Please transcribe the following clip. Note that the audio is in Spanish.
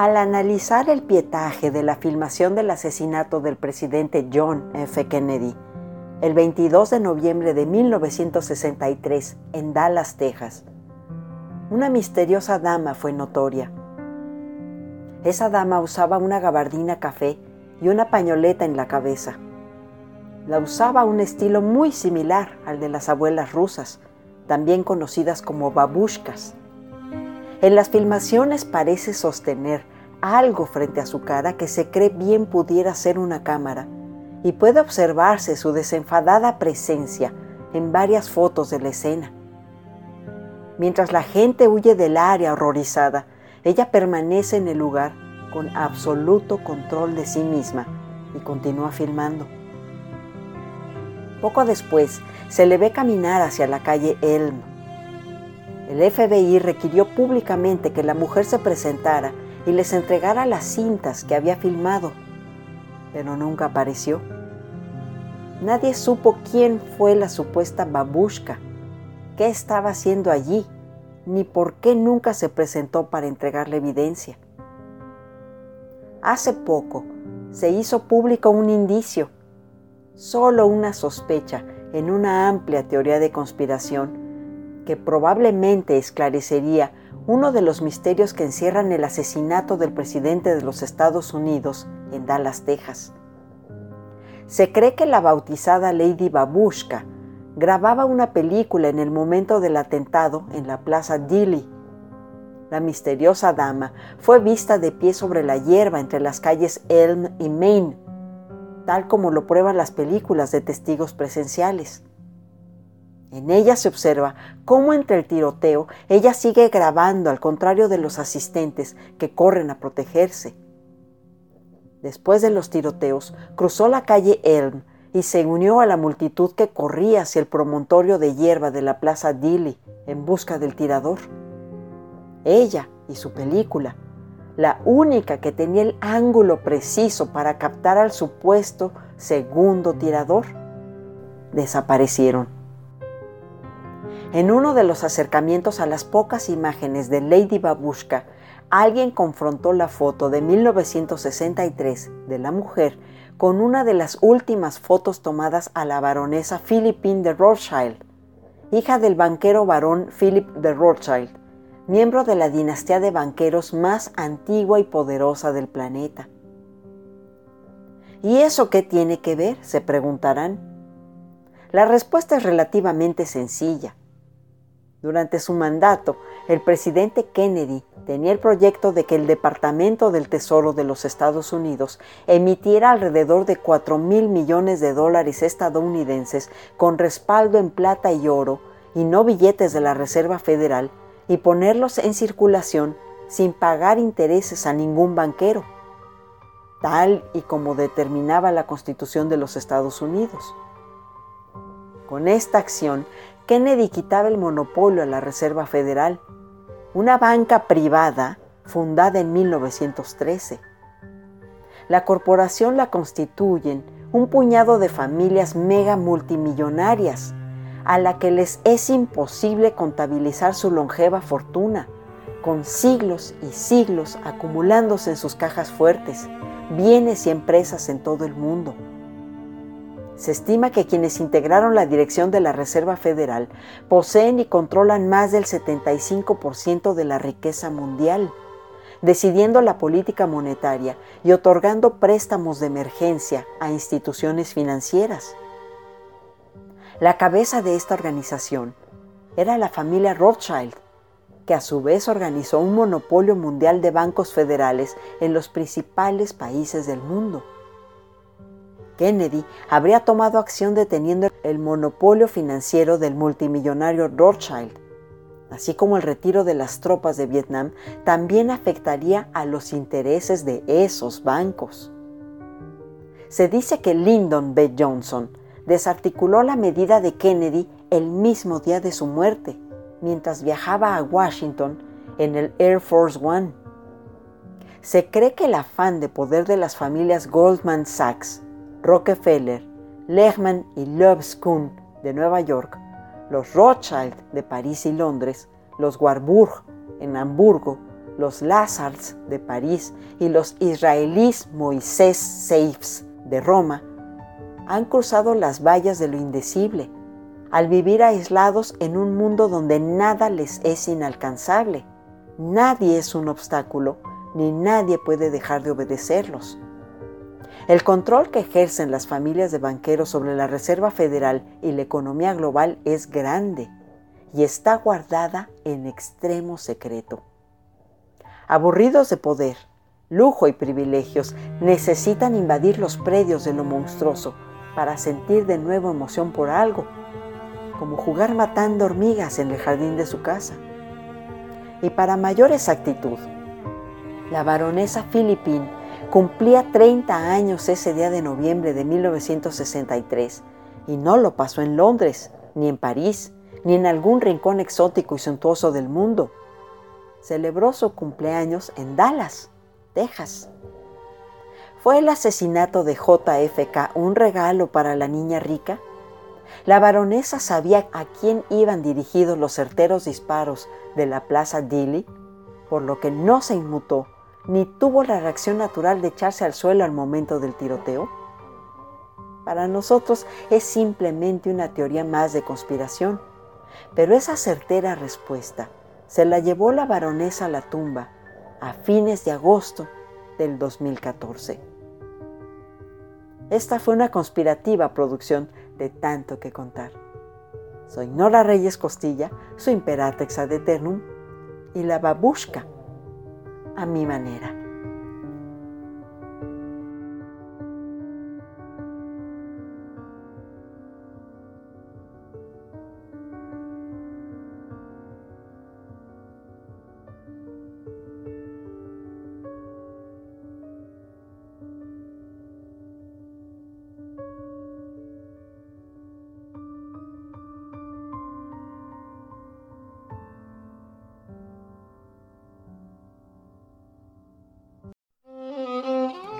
Al analizar el pietaje de la filmación del asesinato del presidente John F. Kennedy, el 22 de noviembre de 1963 en Dallas, Texas, una misteriosa dama fue notoria. Esa dama usaba una gabardina café y una pañoleta en la cabeza. La usaba un estilo muy similar al de las abuelas rusas, también conocidas como babushkas. En las filmaciones parece sostener algo frente a su cara que se cree bien pudiera ser una cámara y puede observarse su desenfadada presencia en varias fotos de la escena. Mientras la gente huye del área horrorizada, ella permanece en el lugar con absoluto control de sí misma y continúa filmando. Poco después, se le ve caminar hacia la calle Elm. El FBI requirió públicamente que la mujer se presentara y les entregara las cintas que había filmado, pero nunca apareció. Nadie supo quién fue la supuesta babushka, qué estaba haciendo allí, ni por qué nunca se presentó para entregarle evidencia. Hace poco se hizo público un indicio, solo una sospecha en una amplia teoría de conspiración que probablemente esclarecería uno de los misterios que encierran el asesinato del presidente de los Estados Unidos en Dallas, Texas. Se cree que la bautizada Lady Babushka grababa una película en el momento del atentado en la Plaza Dilley. La misteriosa dama fue vista de pie sobre la hierba entre las calles Elm y Main, tal como lo prueban las películas de testigos presenciales. En ella se observa cómo entre el tiroteo ella sigue grabando al contrario de los asistentes que corren a protegerse. Después de los tiroteos, cruzó la calle Elm y se unió a la multitud que corría hacia el promontorio de hierba de la Plaza Dilly en busca del tirador. Ella y su película, la única que tenía el ángulo preciso para captar al supuesto segundo tirador, desaparecieron. En uno de los acercamientos a las pocas imágenes de Lady Babushka, alguien confrontó la foto de 1963 de la mujer con una de las últimas fotos tomadas a la baronesa Philippine de Rothschild, hija del banquero barón Philip de Rothschild, miembro de la dinastía de banqueros más antigua y poderosa del planeta. ¿Y eso qué tiene que ver? se preguntarán. La respuesta es relativamente sencilla. Durante su mandato, el presidente Kennedy tenía el proyecto de que el Departamento del Tesoro de los Estados Unidos emitiera alrededor de 4 mil millones de dólares estadounidenses con respaldo en plata y oro y no billetes de la Reserva Federal y ponerlos en circulación sin pagar intereses a ningún banquero, tal y como determinaba la Constitución de los Estados Unidos. Con esta acción, Kennedy quitaba el monopolio a la Reserva Federal, una banca privada fundada en 1913. La corporación la constituyen un puñado de familias mega multimillonarias a la que les es imposible contabilizar su longeva fortuna, con siglos y siglos acumulándose en sus cajas fuertes, bienes y empresas en todo el mundo. Se estima que quienes integraron la dirección de la Reserva Federal poseen y controlan más del 75% de la riqueza mundial, decidiendo la política monetaria y otorgando préstamos de emergencia a instituciones financieras. La cabeza de esta organización era la familia Rothschild, que a su vez organizó un monopolio mundial de bancos federales en los principales países del mundo. Kennedy habría tomado acción deteniendo el monopolio financiero del multimillonario Rothschild, así como el retiro de las tropas de Vietnam, también afectaría a los intereses de esos bancos. Se dice que Lyndon B. Johnson desarticuló la medida de Kennedy el mismo día de su muerte, mientras viajaba a Washington en el Air Force One. Se cree que el afán de poder de las familias Goldman Sachs Rockefeller, Lehman y Lobscoon de Nueva York, los Rothschild de París y Londres, los Warburg en Hamburgo, los Lazars de París y los israelíes Moisés Seifs de Roma han cruzado las vallas de lo indecible al vivir aislados en un mundo donde nada les es inalcanzable. Nadie es un obstáculo, ni nadie puede dejar de obedecerlos. El control que ejercen las familias de banqueros sobre la Reserva Federal y la economía global es grande y está guardada en extremo secreto. Aburridos de poder, lujo y privilegios, necesitan invadir los predios de lo monstruoso para sentir de nuevo emoción por algo como jugar matando hormigas en el jardín de su casa. Y para mayor exactitud, la baronesa Philippine cumplía 30 años ese día de noviembre de 1963 y no lo pasó en Londres, ni en París, ni en algún rincón exótico y suntuoso del mundo. Celebró su cumpleaños en Dallas, Texas. ¿Fue el asesinato de JFK un regalo para la niña rica? La baronesa sabía a quién iban dirigidos los certeros disparos de la plaza Dilly, por lo que no se inmutó ni tuvo la reacción natural de echarse al suelo al momento del tiroteo. Para nosotros es simplemente una teoría más de conspiración, pero esa certera respuesta se la llevó la baronesa a la tumba a fines de agosto del 2014. Esta fue una conspirativa producción de tanto que contar. Soy Nora Reyes Costilla, su imperatrix ad eternum, y la babushka a mi manera.